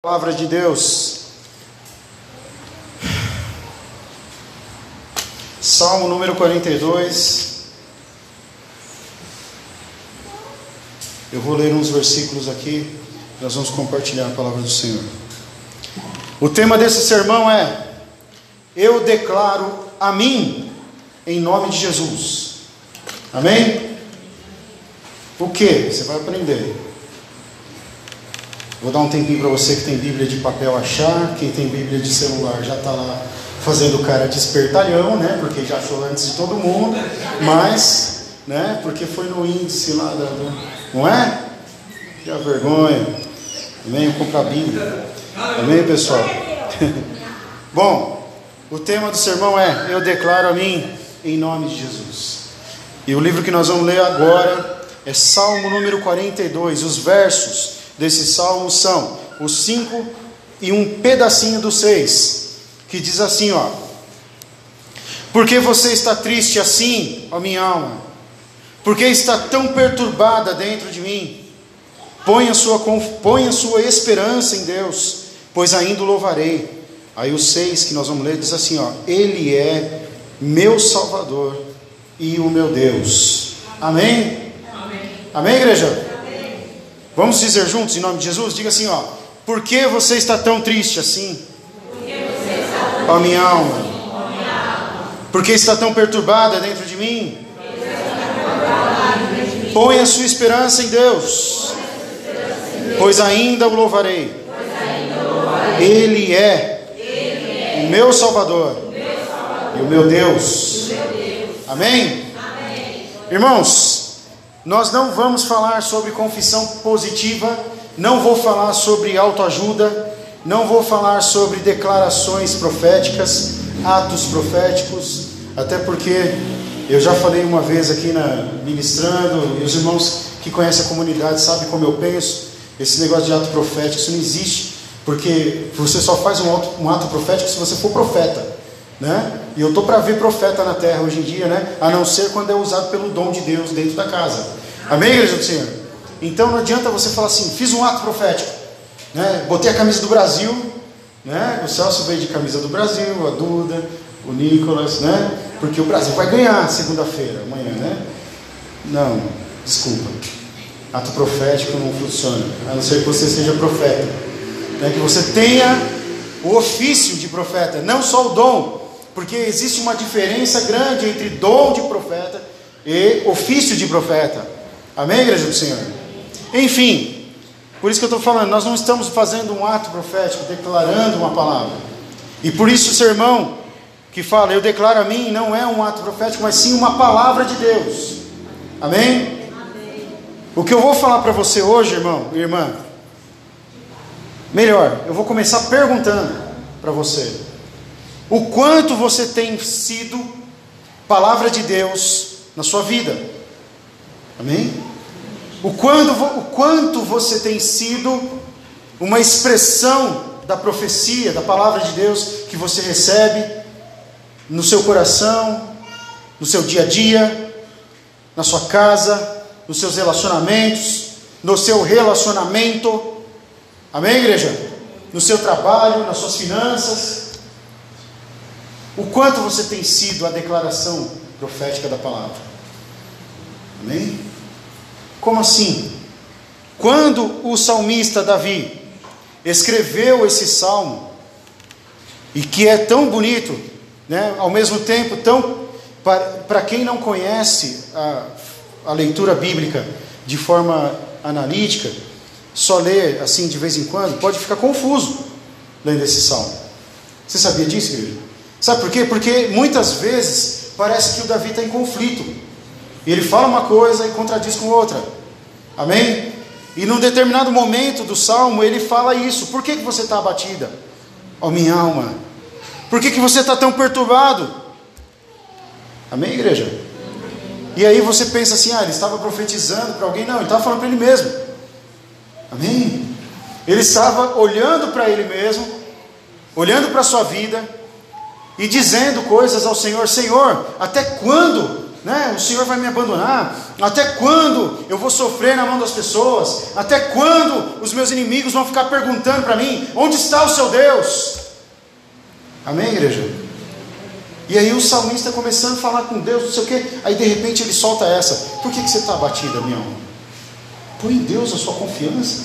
Palavra de Deus. Salmo número 42. Eu vou ler uns versículos aqui, nós vamos compartilhar a palavra do Senhor. O tema desse sermão é: Eu declaro a mim, em nome de Jesus. Amém? O que? Você vai aprender. Vou dar um tempinho para você que tem Bíblia de papel achar, quem tem Bíblia de celular já está lá fazendo cara de espertalhão, né? Porque já achou antes de todo mundo, mas, né? Porque foi no índice lá da, não é? Que a vergonha. Amém? Comprar Bíblia. Amém, pessoal? Bom, o tema do sermão é Eu declaro a mim em nome de Jesus. E o livro que nós vamos ler agora é Salmo número 42, os versos desse salmo são os cinco e um pedacinho do seis, que diz assim: ó. Porque você está triste assim, ó minha alma? Porque está tão perturbada dentro de mim? Põe a sua, põe a sua esperança em Deus, pois ainda o louvarei. Aí o seis que nós vamos ler diz assim: ó, Ele é meu Salvador e o meu Deus. Amém? Amém, Amém igreja? Vamos dizer juntos em nome de Jesus? Diga assim, ó. Por que você está tão triste assim? Ó oh, minha alma. Por que está tão perturbada dentro de mim? Põe a sua esperança em Deus, pois ainda o louvarei. Ele é o meu Salvador e o meu Deus. Amém? Irmãos, nós não vamos falar sobre confissão positiva, não vou falar sobre autoajuda, não vou falar sobre declarações proféticas, atos proféticos, até porque eu já falei uma vez aqui na ministrando, e os irmãos que conhecem a comunidade sabem como eu penso, esse negócio de ato profético, isso não existe, porque você só faz um ato, um ato profético se você for profeta, né? E eu estou para ver profeta na terra hoje em dia, né? A não ser quando é usado pelo dom de Deus dentro da casa. Amém, igreja do Senhor? Então não adianta você falar assim, fiz um ato profético, né? botei a camisa do Brasil, né? o Celso veio de camisa do Brasil, a Duda, o Nicolas, né? porque o Brasil vai ganhar segunda-feira, amanhã, né? Não, desculpa. Ato profético não funciona, a não ser que você seja profeta. Né? Que você tenha o ofício de profeta, não só o dom, porque existe uma diferença grande entre dom de profeta e ofício de profeta. Amém, igreja do Senhor? Enfim, por isso que eu estou falando, nós não estamos fazendo um ato profético, declarando uma palavra. E por isso o sermão que fala, eu declaro a mim, não é um ato profético, mas sim uma palavra de Deus. Amém? Amém. O que eu vou falar para você hoje, irmão e irmã, melhor, eu vou começar perguntando para você: o quanto você tem sido palavra de Deus na sua vida? Amém? O, quando, o quanto você tem sido uma expressão da profecia, da palavra de Deus que você recebe no seu coração, no seu dia a dia, na sua casa, nos seus relacionamentos, no seu relacionamento. Amém, igreja? No seu trabalho, nas suas finanças. O quanto você tem sido a declaração profética da palavra. Amém? Como assim? Quando o salmista Davi escreveu esse salmo, e que é tão bonito, né, ao mesmo tempo tão. Para quem não conhece a, a leitura bíblica de forma analítica, só ler assim de vez em quando, pode ficar confuso lendo esse salmo. Você sabia disso, igreja? Sabe por quê? Porque muitas vezes parece que o Davi está em conflito. Ele fala uma coisa e contradiz com outra. Amém? E num determinado momento do salmo ele fala isso. Por que, que você está abatida? Ó minha alma. Por que, que você está tão perturbado? Amém, igreja? E aí você pensa assim, ah, ele estava profetizando para alguém. Não, ele estava falando para ele mesmo. Amém? Ele estava olhando para ele mesmo, olhando para a sua vida e dizendo coisas ao Senhor: Senhor, até quando né? O Senhor vai me abandonar? Até quando eu vou sofrer na mão das pessoas? Até quando os meus inimigos vão ficar perguntando para mim: onde está o seu Deus? Amém, igreja? E aí o salmista começando a falar com Deus, não sei o quê, aí de repente ele solta essa: por que, que você está abatida, minha alma? Põe em Deus a sua confiança,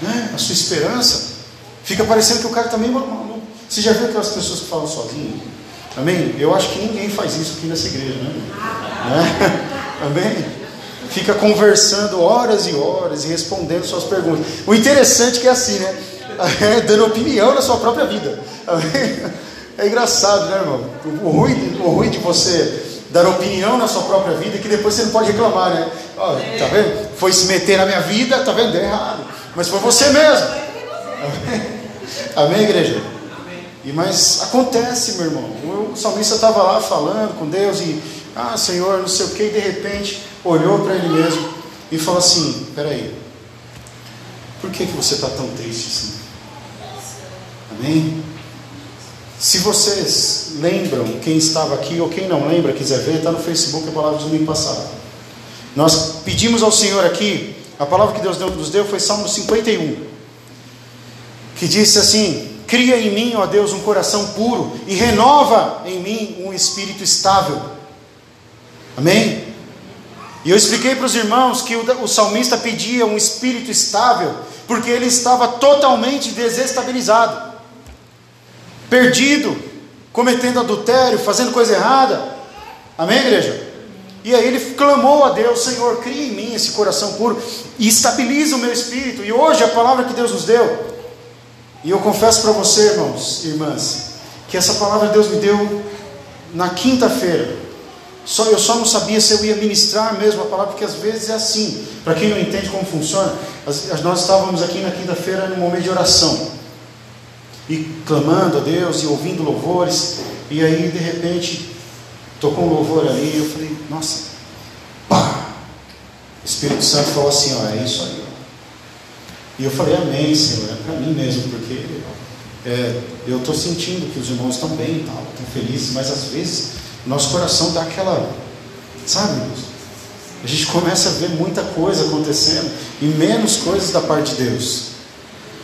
né? a sua esperança. Fica parecendo que o cara também. Tá você já viu aquelas pessoas que falam sozinho? Amém? Eu acho que ninguém faz isso aqui nessa igreja, né? né? Amém? Fica conversando horas e horas e respondendo suas perguntas. O interessante é que é assim, né? É, dando opinião na sua própria vida. Amém? É engraçado, né, irmão? O ruim, o ruim de você dar opinião na sua própria vida é que depois você não pode reclamar, né? Ó, tá vendo? Foi se meter na minha vida, tá vendo? Deu errado. Mas foi você mesmo. Amém, Amém igreja? E, mas acontece, meu irmão. O salmista estava lá falando com Deus e, ah, Senhor, não sei o que, e de repente olhou para ele mesmo e falou assim: Peraí, por que, que você está tão triste assim? Amém? Se vocês lembram, quem estava aqui ou quem não lembra, quiser ver, está no Facebook a palavra do domingo passado. Nós pedimos ao Senhor aqui, a palavra que Deus nos deu foi Salmo 51, que disse assim: Cria em mim, ó Deus, um coração puro e renova em mim um espírito estável. Amém? E eu expliquei para os irmãos que o, o salmista pedia um espírito estável, porque ele estava totalmente desestabilizado, perdido, cometendo adultério, fazendo coisa errada. Amém, igreja? E aí ele clamou a Deus: Senhor, cria em mim esse coração puro e estabiliza o meu espírito. E hoje a palavra que Deus nos deu e eu confesso para você, irmãos e irmãs, que essa palavra Deus me deu na quinta-feira. Só eu só não sabia se eu ia ministrar mesmo a palavra, porque às vezes é assim. Para quem não entende como funciona, nós estávamos aqui na quinta-feira no momento de oração e clamando a Deus e ouvindo louvores. E aí de repente tocou um louvor ali, e eu falei, nossa, pá! O Espírito Santo falou assim, ó, é isso aí. E eu falei, amém, Senhor, é para mim mesmo, porque é, eu estou sentindo que os irmãos estão bem e tal, estão felizes, mas às vezes nosso coração dá aquela, sabe, a gente começa a ver muita coisa acontecendo e menos coisas da parte de Deus.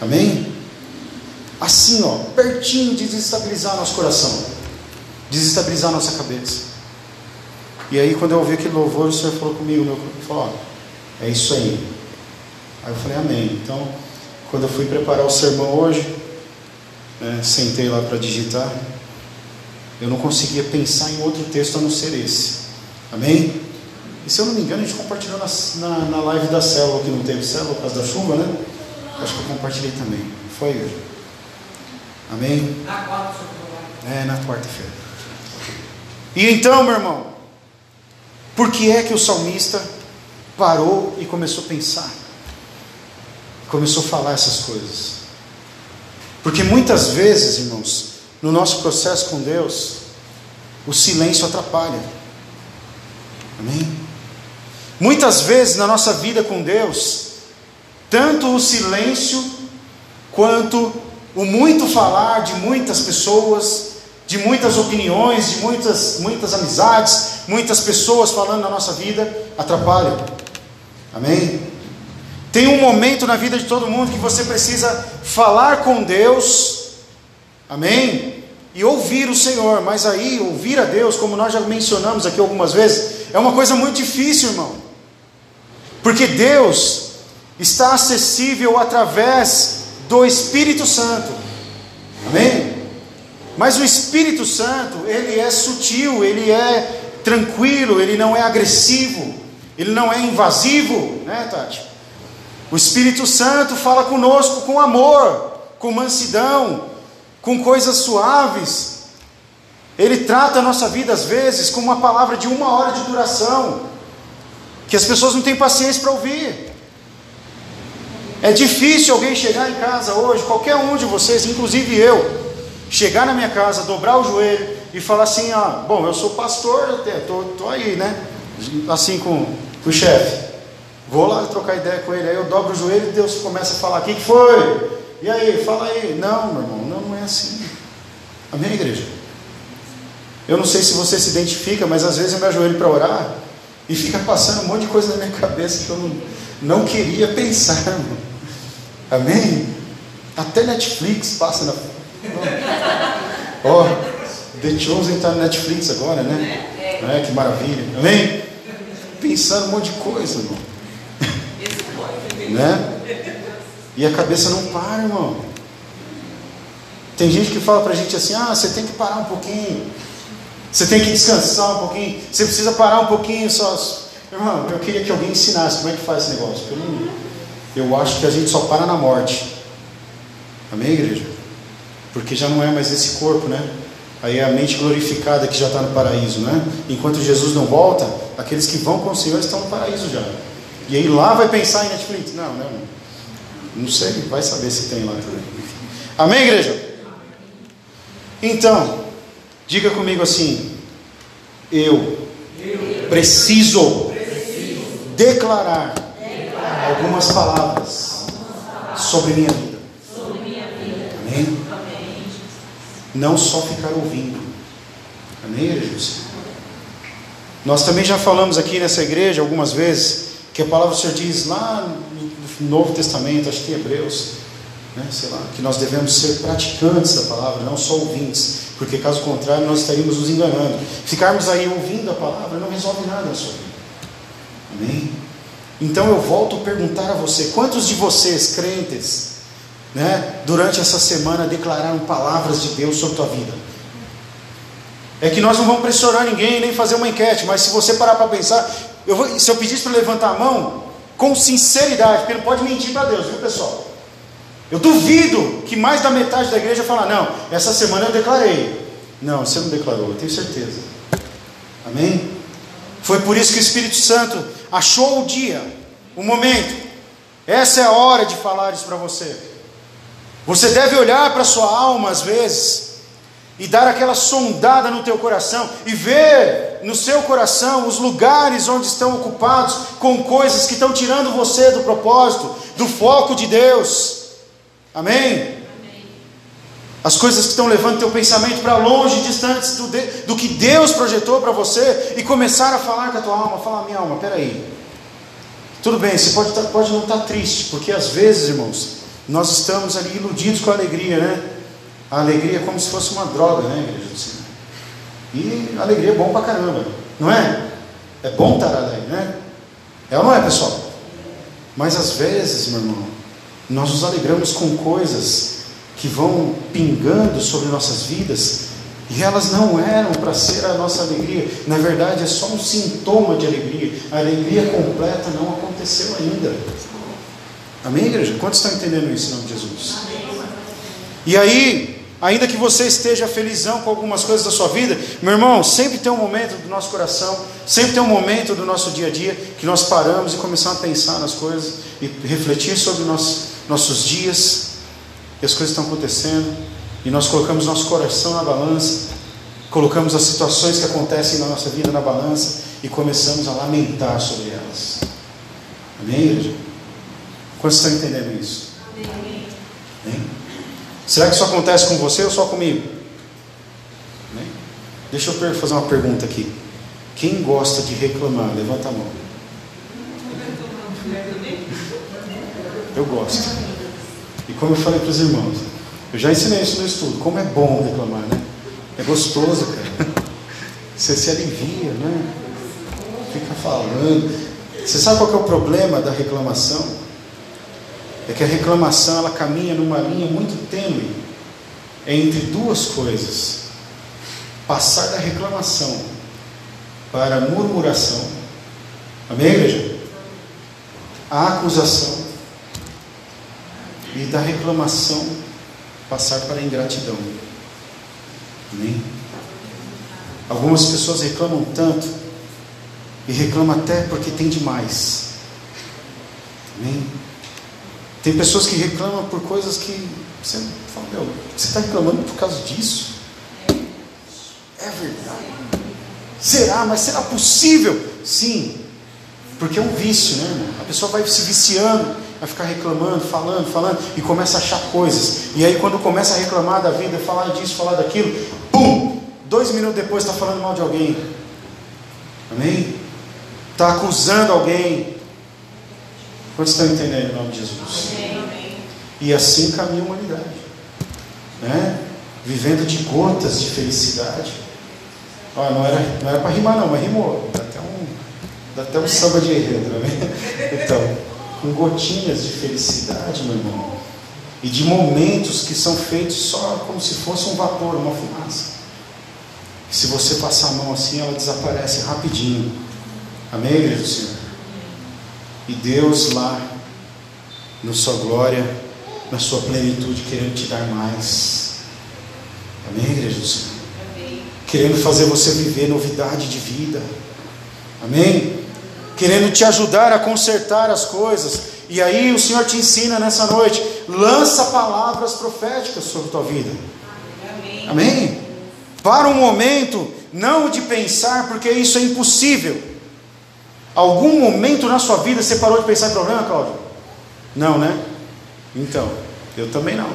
Amém? Assim, ó, pertinho de desestabilizar nosso coração, desestabilizar nossa cabeça. E aí, quando eu ouvi aquele louvor, o Senhor falou comigo, meu, falou: ó, é isso aí. Aí eu falei, amém. Então, quando eu fui preparar o sermão hoje, né, sentei lá para digitar, eu não conseguia pensar em outro texto a não ser esse. Amém? E se eu não me engano, a gente compartilhou na, na, na live da célula, que não teve célula por causa da chuva, né? Acho que eu compartilhei também. Foi hoje. Amém? Na quarta-feira. É, na quarta-feira. E então, meu irmão, por que é que o salmista parou e começou a pensar? Começou a falar essas coisas. Porque muitas vezes, irmãos, no nosso processo com Deus, o silêncio atrapalha. Amém? Muitas vezes na nossa vida com Deus, tanto o silêncio quanto o muito falar de muitas pessoas, de muitas opiniões, de muitas, muitas amizades, muitas pessoas falando na nossa vida, atrapalham. Amém? Tem um momento na vida de todo mundo que você precisa falar com Deus, amém? E ouvir o Senhor, mas aí, ouvir a Deus, como nós já mencionamos aqui algumas vezes, é uma coisa muito difícil, irmão, porque Deus está acessível através do Espírito Santo, amém? Mas o Espírito Santo, ele é sutil, ele é tranquilo, ele não é agressivo, ele não é invasivo, né, Tati? O Espírito Santo fala conosco com amor, com mansidão, com coisas suaves. Ele trata a nossa vida às vezes com uma palavra de uma hora de duração, que as pessoas não têm paciência para ouvir. É difícil alguém chegar em casa hoje, qualquer um de vocês, inclusive eu, chegar na minha casa, dobrar o joelho e falar assim: ah, bom, eu sou pastor, estou aí, né? Assim com, com o chefe. Vou lá trocar ideia com ele, aí eu dobro o joelho e Deus começa a falar: O que foi? E aí, fala aí. Não, meu irmão, não, é assim. Amém, igreja? Eu não sei se você se identifica, mas às vezes eu me ajoelho para orar e fica passando um monte de coisa na minha cabeça que eu não, não queria pensar, irmão. Amém? Até Netflix passa na. Ó, oh, The Chosen está no Netflix agora, né? É, que maravilha. Amém? Pensando um monte de coisa, irmão. Né? E a cabeça não para, irmão. Tem gente que fala pra gente assim: ah, você tem que parar um pouquinho. Você tem que descansar um pouquinho. Você precisa parar um pouquinho só. Irmão, eu queria que alguém ensinasse como é que faz esse negócio. Eu, eu acho que a gente só para na morte. Amém, igreja? Porque já não é mais esse corpo, né? Aí é a mente glorificada que já está no paraíso, né? Enquanto Jesus não volta, aqueles que vão com o Senhor estão no paraíso já. E aí lá vai pensar em Netflix? Não, não. Não sei, vai saber se tem lá também. Amém, igreja? Então, diga comigo assim: eu preciso declarar algumas palavras sobre minha vida. Amém? Não só ficar ouvindo. Amém, igreja? Nós também já falamos aqui nessa igreja algumas vezes que a palavra do Senhor diz lá no Novo Testamento, acho que em Hebreus, né, sei lá, que nós devemos ser praticantes da palavra, não só ouvintes, porque caso contrário nós estaríamos nos enganando. Ficarmos aí ouvindo a palavra não resolve nada na sua vida. Amém? Então eu volto a perguntar a você: quantos de vocês, crentes, né, durante essa semana declararam palavras de Deus sobre a tua vida? É que nós não vamos pressionar ninguém nem fazer uma enquete, mas se você parar para pensar, eu vou, se eu pedisse para levantar a mão, com sinceridade, porque não pode mentir para Deus, viu pessoal? Eu duvido que mais da metade da igreja fala, não, essa semana eu declarei. Não, você não declarou, eu tenho certeza. Amém? Foi por isso que o Espírito Santo achou o dia, o momento. Essa é a hora de falar isso para você. Você deve olhar para sua alma às vezes e dar aquela sondada no teu coração e ver no seu coração os lugares onde estão ocupados com coisas que estão tirando você do propósito, do foco de Deus. Amém? As coisas que estão levando teu pensamento para longe, distantes do, do que Deus projetou para você, e começar a falar com a tua alma, falar, minha alma, peraí. Tudo bem, você pode, tá, pode não estar tá triste, porque às vezes, irmãos, nós estamos ali iludidos com a alegria, né? A alegria é como se fosse uma droga, né, igreja do Senhor? E a alegria é bom pra caramba, não é? É bom estar alegre, né? É ou não é, pessoal? Mas às vezes, meu irmão, nós nos alegramos com coisas que vão pingando sobre nossas vidas e elas não eram para ser a nossa alegria, na verdade é só um sintoma de alegria. A alegria completa não aconteceu ainda. Amém, igreja? Quantos estão entendendo isso em nome de Jesus? E aí, ainda que você esteja felizão com algumas coisas da sua vida, meu irmão, sempre tem um momento do nosso coração, sempre tem um momento do nosso dia a dia que nós paramos e começamos a pensar nas coisas e refletir sobre nós nossos dias, e as coisas estão acontecendo, e nós colocamos nosso coração na balança, colocamos as situações que acontecem na nossa vida na balança e começamos a lamentar sobre elas. Amém, igreja? Quantos estão entendendo isso? Será que isso acontece com você ou só comigo? Amém? Deixa eu fazer uma pergunta aqui. Quem gosta de reclamar? Levanta a mão. Eu gosto. E como eu falei para os irmãos, eu já ensinei isso no estudo, como é bom reclamar, né? É gostoso, cara. Você se alivia, né? Fica falando. Você sabe qual é o problema da reclamação? É que a reclamação ela caminha numa linha muito tênue entre duas coisas: passar da reclamação para a murmuração. Amém, igreja? A acusação e da reclamação passar para a ingratidão. Amém? Algumas pessoas reclamam tanto e reclamam até porque tem demais. Amém? Tem pessoas que reclamam por coisas que você fala, meu, você está reclamando por causa disso? É verdade. Será? Mas será possível? Sim, porque é um vício, né, irmão? A pessoa vai se viciando vai ficar reclamando, falando, falando, e começa a achar coisas. E aí, quando começa a reclamar da vida, falar disso, falar daquilo, pum! dois minutos depois está falando mal de alguém. Amém? Está acusando alguém. Quantos estão entendendo em nome de Jesus? Amém. E assim caminha a humanidade. Né? Vivendo de gotas de felicidade. Olha, não era, não era para rimar não, mas rimou. Dá até um, dá até um samba de enredo, né? Então, com gotinhas de felicidade, meu irmão. E de momentos que são feitos só como se fosse um vapor, uma fumaça. Se você passar a mão assim, ela desaparece rapidinho. Amém, igreja do Senhor? E Deus lá, na sua glória, na sua plenitude, querendo te dar mais. Amém, igreja do Senhor? Amém. Querendo fazer você viver novidade de vida. Amém? Querendo te ajudar a consertar as coisas. E aí o Senhor te ensina nessa noite: lança palavras proféticas sobre a tua vida. Amém? Amém? Para um momento, não de pensar, porque isso é impossível. Algum momento na sua vida você parou de pensar em problema, Cláudio? Não, né? Então, eu também não.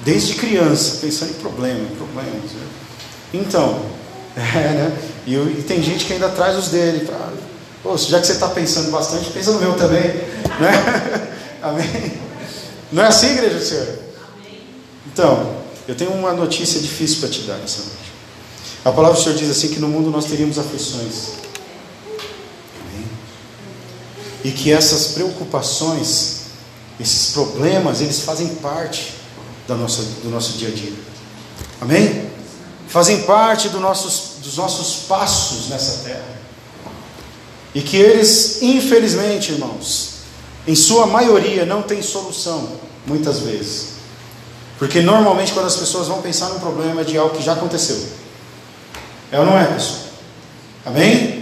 Desde criança, pensando em problema, em problemas. Né? Então, é, né? E, e, tem gente que ainda traz os dele. Pra, Pô, já que você está pensando bastante, pensa no meu também. Né? Amém? Não é assim, igreja do Senhor? Então, eu tenho uma notícia difícil para te dar nessa noite. A palavra do Senhor diz assim: que no mundo nós teríamos aflições. E que essas preocupações, esses problemas, eles fazem parte da nossa, do nosso dia a dia. Amém? Fazem parte do nossos, dos nossos passos nessa terra. E que eles, infelizmente, irmãos, em sua maioria não têm solução, muitas vezes. Porque normalmente quando as pessoas vão pensar num problema é de algo que já aconteceu. É ou não é, pessoal? Amém?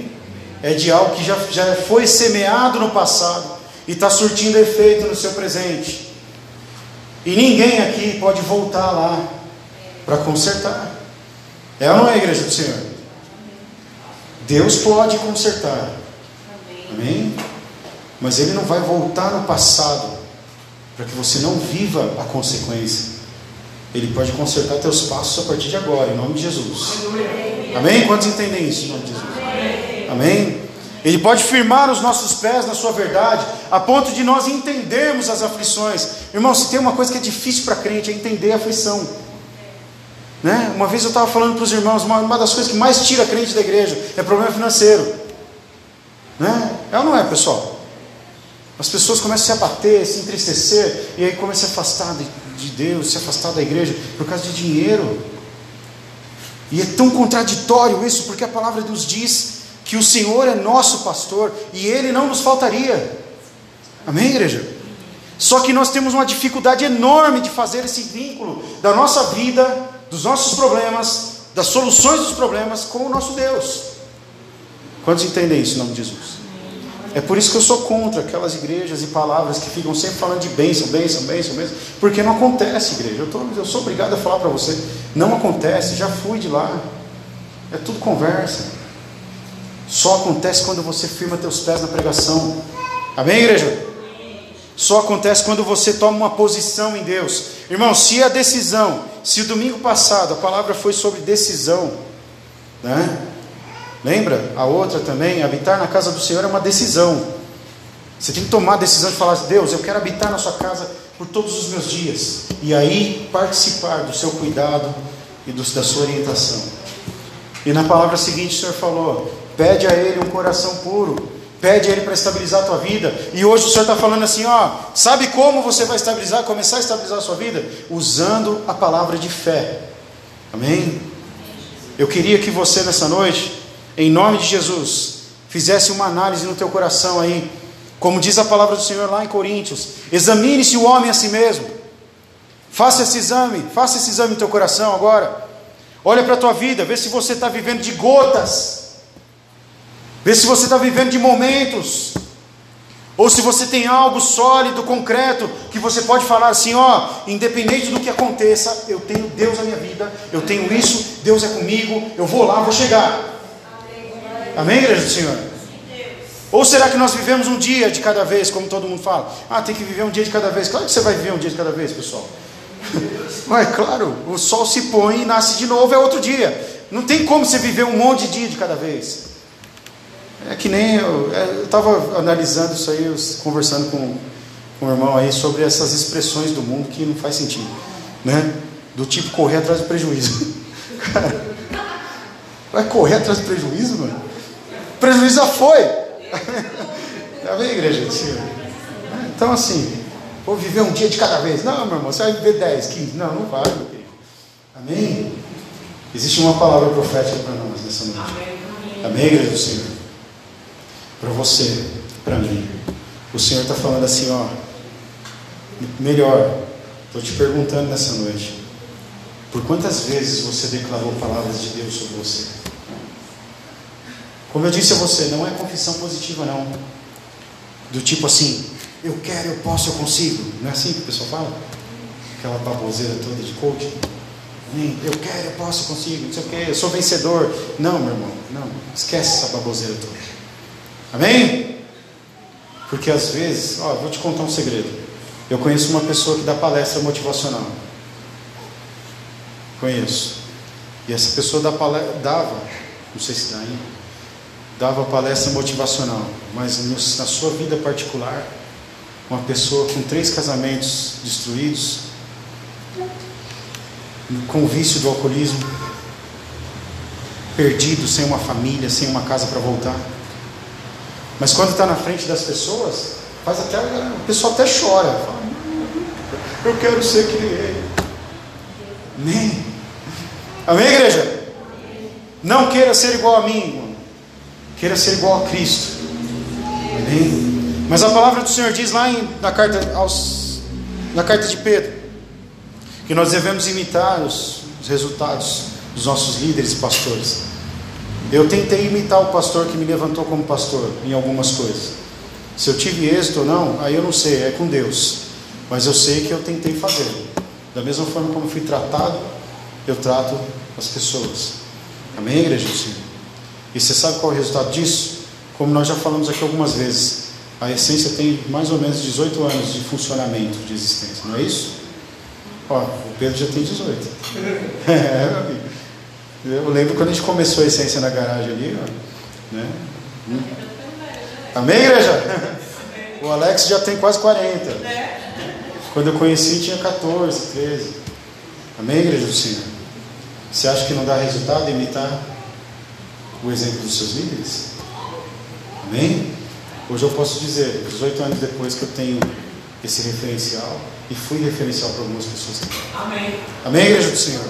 É de algo que já, já foi semeado no passado e está surtindo efeito no seu presente. E ninguém aqui pode voltar lá para consertar. É ou não é, igreja do Senhor? Deus pode consertar. Amém? Mas Ele não vai voltar no passado para que você não viva a consequência. Ele pode consertar teus passos a partir de agora, em nome de Jesus. Amém? Quantos entendem isso em nome de Jesus? Amém? Ele pode firmar os nossos pés na sua verdade, a ponto de nós entendermos as aflições. Irmão, se tem uma coisa que é difícil para crente, é entender a aflição. Né? Uma vez eu estava falando para os irmãos, uma, uma das coisas que mais tira crente da igreja é problema financeiro. Né? É ou não é, pessoal? As pessoas começam a se abater, se entristecer, e aí começam a se afastar de, de Deus, se afastar da igreja por causa de dinheiro. E é tão contraditório isso, porque a palavra nos diz que o Senhor é nosso pastor e Ele não nos faltaria. Amém, igreja? Só que nós temos uma dificuldade enorme de fazer esse vínculo da nossa vida, dos nossos problemas, das soluções dos problemas com o nosso Deus. Quantos entendem isso em nome de Jesus? É por isso que eu sou contra aquelas igrejas e palavras que ficam sempre falando de bênção, bênção, bênção, bênção, porque não acontece, igreja. Eu, tô, eu sou obrigado a falar para você. Não acontece, já fui de lá. É tudo conversa. Só acontece quando você firma teus pés na pregação. Amém, igreja? Só acontece quando você toma uma posição em Deus. Irmão, se a decisão, se o domingo passado a palavra foi sobre decisão, né? Lembra? A outra também, habitar na casa do Senhor é uma decisão. Você tem que tomar a decisão de falar: Deus, eu quero habitar na sua casa por todos os meus dias. E aí participar do seu cuidado e do, da sua orientação. E na palavra seguinte o Senhor falou: pede a Ele um coração puro. Pede a Ele para estabilizar a tua vida. E hoje o Senhor está falando assim: ó, sabe como você vai estabilizar, começar a estabilizar a sua vida? Usando a palavra de fé. Amém? Eu queria que você nessa noite em nome de Jesus, fizesse uma análise no teu coração aí, como diz a palavra do Senhor lá em Coríntios: examine-se o homem a si mesmo, faça esse exame, faça esse exame no teu coração agora. Olha para a tua vida, vê se você está vivendo de gotas, vê se você está vivendo de momentos, ou se você tem algo sólido, concreto, que você pode falar assim: ó, independente do que aconteça, eu tenho Deus na minha vida, eu tenho isso, Deus é comigo, eu vou lá, vou chegar. Amém, igreja do Senhor? Ou será que nós vivemos um dia de cada vez, como todo mundo fala? Ah, tem que viver um dia de cada vez. Claro que você vai viver um dia de cada vez, pessoal. Mas claro, o sol se põe e nasce de novo, é outro dia. Não tem como você viver um monte de dia de cada vez. É que nem eu é, estava analisando isso aí, conversando com, com o irmão aí sobre essas expressões do mundo que não faz sentido, né? Do tipo correr atrás do prejuízo. Cara, vai correr atrás do prejuízo, mano? O prejuízo já foi. Tá bem, igreja do Senhor? Então, assim, vou viver um dia de cada vez. Não, meu irmão, você vai viver 10, 15. Não, não vai, meu querido. Amém? Existe uma palavra profética para nós nessa noite. Amém, igreja do Senhor? Para você, para mim. O Senhor está falando assim, ó. Melhor, estou te perguntando nessa noite. Por quantas vezes você declarou palavras de Deus sobre você? Como eu disse a você, não é confissão positiva, não. Do tipo assim, eu quero, eu posso, eu consigo. Não é assim que o pessoal fala? Aquela baboseira toda de coaching. Eu quero, eu posso, eu consigo, não sei o que, eu sou vencedor. Não, meu irmão, não. Esquece essa baboseira toda. Amém? Porque às vezes, ó, vou te contar um segredo. Eu conheço uma pessoa que dá palestra motivacional. Conheço. E essa pessoa dava, não sei se dá ainda, dava palestra motivacional, mas na sua vida particular, uma pessoa com três casamentos destruídos, com vício do alcoolismo, perdido, sem uma família, sem uma casa para voltar. Mas quando está na frente das pessoas, faz até o pessoal até chora. Fala, eu quero ser que nem ele. Amém. Amém, igreja? Não queira ser igual a mim, irmão. Queira ser igual a Cristo. Amém. Mas a palavra do Senhor diz lá em, na, carta aos, na carta de Pedro que nós devemos imitar os, os resultados dos nossos líderes e pastores. Eu tentei imitar o pastor que me levantou como pastor em algumas coisas. Se eu tive êxito ou não, aí eu não sei, é com Deus. Mas eu sei que eu tentei fazer. Da mesma forma como fui tratado, eu trato as pessoas. Amém, igreja do Senhor? E você sabe qual é o resultado disso? Como nós já falamos aqui algumas vezes, a essência tem mais ou menos 18 anos de funcionamento, de existência, não é isso? Ó, o Pedro já tem 18. é, meu amigo. Eu lembro quando a gente começou a essência na garagem ali, ó, né? Amém, igreja? O Alex já tem quase 40. Quando eu conheci tinha 14, 13. Amém, igreja do Senhor? Você acha que não dá resultado imitar o exemplo dos seus líderes? Amém? Hoje eu posso dizer, 18 anos depois que eu tenho esse referencial, e fui referencial para algumas pessoas também. Amém. Amém, igreja do Senhor?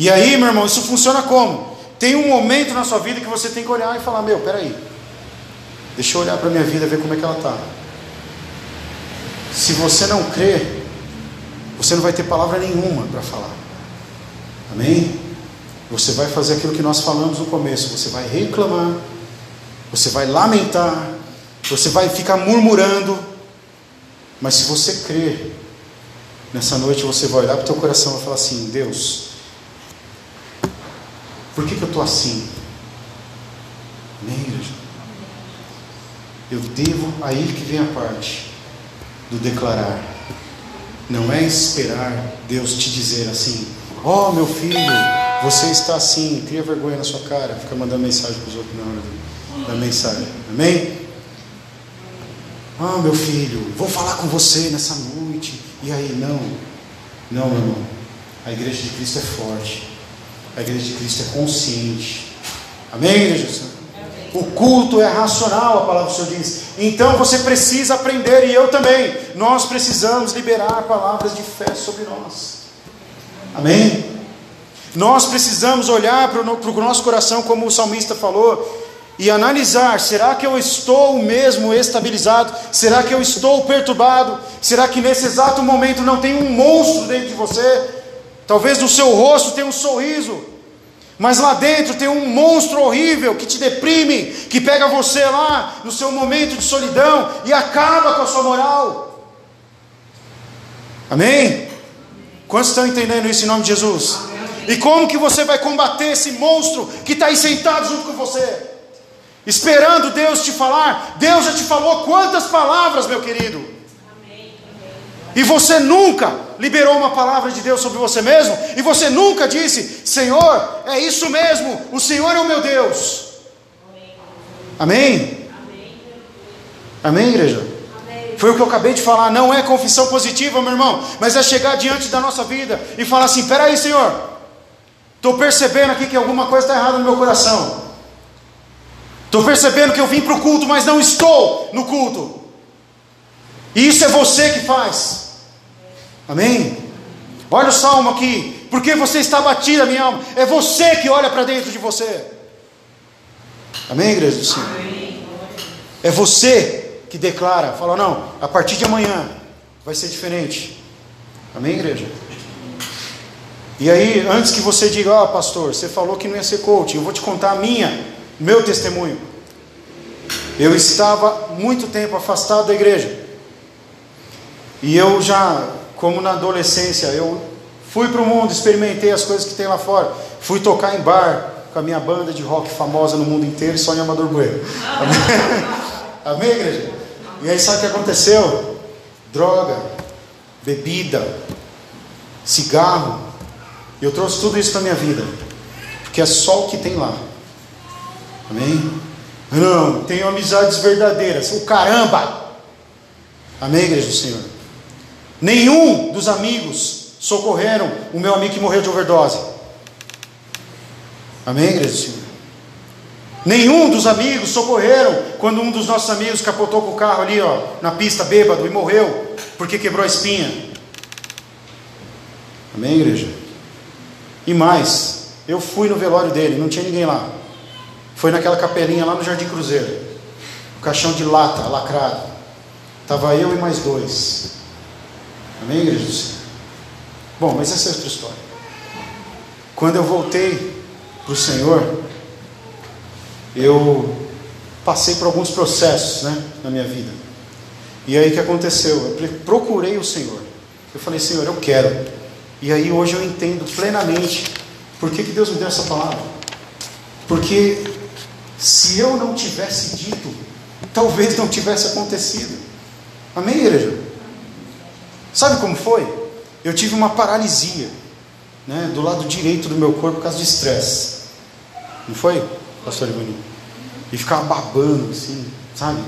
E aí, meu irmão, isso funciona como? Tem um momento na sua vida que você tem que olhar e falar: Meu, peraí, deixa eu olhar para a minha vida e ver como é que ela está. Se você não crer, você não vai ter palavra nenhuma para falar. Amém? Você vai fazer aquilo que nós falamos no começo: você vai reclamar, você vai lamentar, você vai ficar murmurando, mas se você crer, nessa noite você vai olhar para o teu coração e vai falar assim: Deus, por que, que eu estou assim? Amém, igreja? Eu devo, aí que vem a parte do declarar. Não é esperar Deus te dizer assim: Ó oh, meu filho, você está assim, cria vergonha na sua cara, fica mandando mensagem para os outros na hora da mensagem. Amém? Ah, meu filho, vou falar com você nessa noite. E aí, não. Não, irmão. A igreja de Cristo é forte. A igreja de Cristo é consciente. Amém, igreja? O culto é racional, a palavra do Senhor diz. Então você precisa aprender, e eu também. Nós precisamos liberar palavras de fé sobre nós. Amém? Nós precisamos olhar para o nosso coração, como o salmista falou, e analisar: será que eu estou mesmo estabilizado? Será que eu estou perturbado? Será que nesse exato momento não tem um monstro dentro de você? Talvez no seu rosto tenha um sorriso, mas lá dentro tem um monstro horrível que te deprime, que pega você lá no seu momento de solidão e acaba com a sua moral. Amém? Quantos estão entendendo isso em nome de Jesus? E como que você vai combater esse monstro que está aí sentado junto com você? esperando Deus te falar. Deus já te falou quantas palavras, meu querido. E você nunca, liberou uma palavra de Deus sobre você mesmo e você nunca disse: Senhor, é isso mesmo, o Senhor é o meu Deus. Amém? Amém, igreja? Foi o que eu acabei de falar. Não é confissão positiva, meu irmão, mas é chegar diante da nossa vida e falar assim: peraí, Senhor, estou percebendo aqui que alguma coisa está errada no meu coração. Estou percebendo que eu vim para o culto, mas não estou no culto. E isso é você que faz. Amém? Olha o salmo aqui. Porque você está batida, minha alma. É você que olha para dentro de você. Amém, igreja do Senhor? É você que declara, fala, não, a partir de amanhã vai ser diferente. Amém, igreja? E aí, antes que você diga, ó oh, pastor, você falou que não ia ser coach, eu vou te contar a minha, meu testemunho. Eu estava muito tempo afastado da igreja. E eu já, como na adolescência, eu fui para o mundo, experimentei as coisas que tem lá fora. Fui tocar em bar com a minha banda de rock famosa no mundo inteiro, só em Amador Bueno. Amém, igreja? E aí sabe o que aconteceu? Droga, bebida, cigarro. Eu trouxe tudo isso para minha vida. Porque é só o que tem lá. Amém? Não, tenho amizades verdadeiras. O caramba! Amém, igreja do Senhor? Nenhum dos amigos socorreram o meu amigo que morreu de overdose. Amém, igreja do Senhor? Nenhum dos amigos socorreram quando um dos nossos amigos capotou com o carro ali, ó, na pista bêbado e morreu porque quebrou a espinha. Amém, igreja? E mais, eu fui no velório dele, não tinha ninguém lá. Foi naquela capelinha lá no Jardim Cruzeiro. O caixão de lata, lacrado. Estava eu e mais dois. Amém, igreja do Senhor? Bom, mas essa é outra história. Quando eu voltei para o Senhor, eu passei por alguns processos né, na minha vida. E aí o que aconteceu? Eu procurei o Senhor. Eu falei, Senhor, eu quero. E aí hoje eu entendo plenamente por que, que Deus me deu essa palavra. Porque se eu não tivesse dito, talvez não tivesse acontecido. Amém, igreja? Sabe como foi? Eu tive uma paralisia né, do lado direito do meu corpo por causa de estresse. Não foi? pastor Ivaninho. E ficava babando, assim, sabe?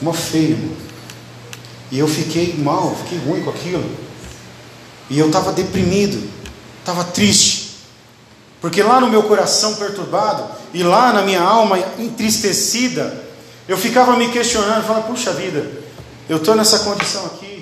Uma feia, irmão. E eu fiquei mal, fiquei ruim com aquilo. E eu estava deprimido, estava triste. Porque lá no meu coração perturbado, e lá na minha alma entristecida, eu ficava me questionando, falando, puxa vida, eu estou nessa condição aqui,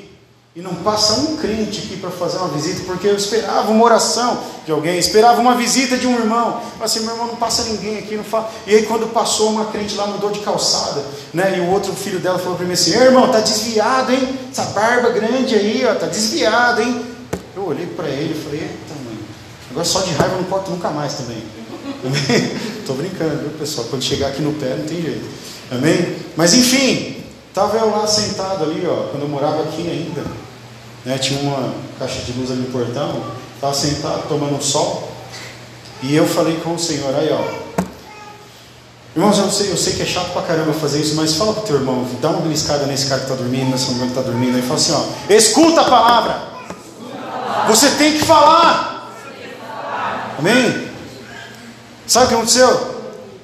e não passa um crente aqui para fazer uma visita, porque eu esperava uma oração de alguém, esperava uma visita de um irmão. Eu assim, meu irmão, não passa ninguém aqui, não fala. E aí quando passou uma crente lá, mudou de calçada, né? E o outro filho dela falou para mim assim, irmão, tá desviado, hein? Essa barba grande aí, ó, tá desviado, hein? Eu olhei para ele e falei, eita mãe, agora só de raiva eu não corto nunca mais também. Estou brincando, viu pessoal? Quando chegar aqui no pé não tem jeito. Amém? Mas enfim, estava eu lá sentado ali, ó, quando eu morava aqui ainda né, tinha uma caixa de luz ali no portão, estava sentado tomando sol, e eu falei com o Senhor, aí ó, Irmãos, eu sei, eu sei que é chato pra caramba fazer isso, mas fala pro teu irmão, dá uma beliscada nesse cara que está dormindo, nessa mulher que está dormindo, e fala assim, ó, escuta a palavra. Você tem que falar. Amém? Sabe o que aconteceu?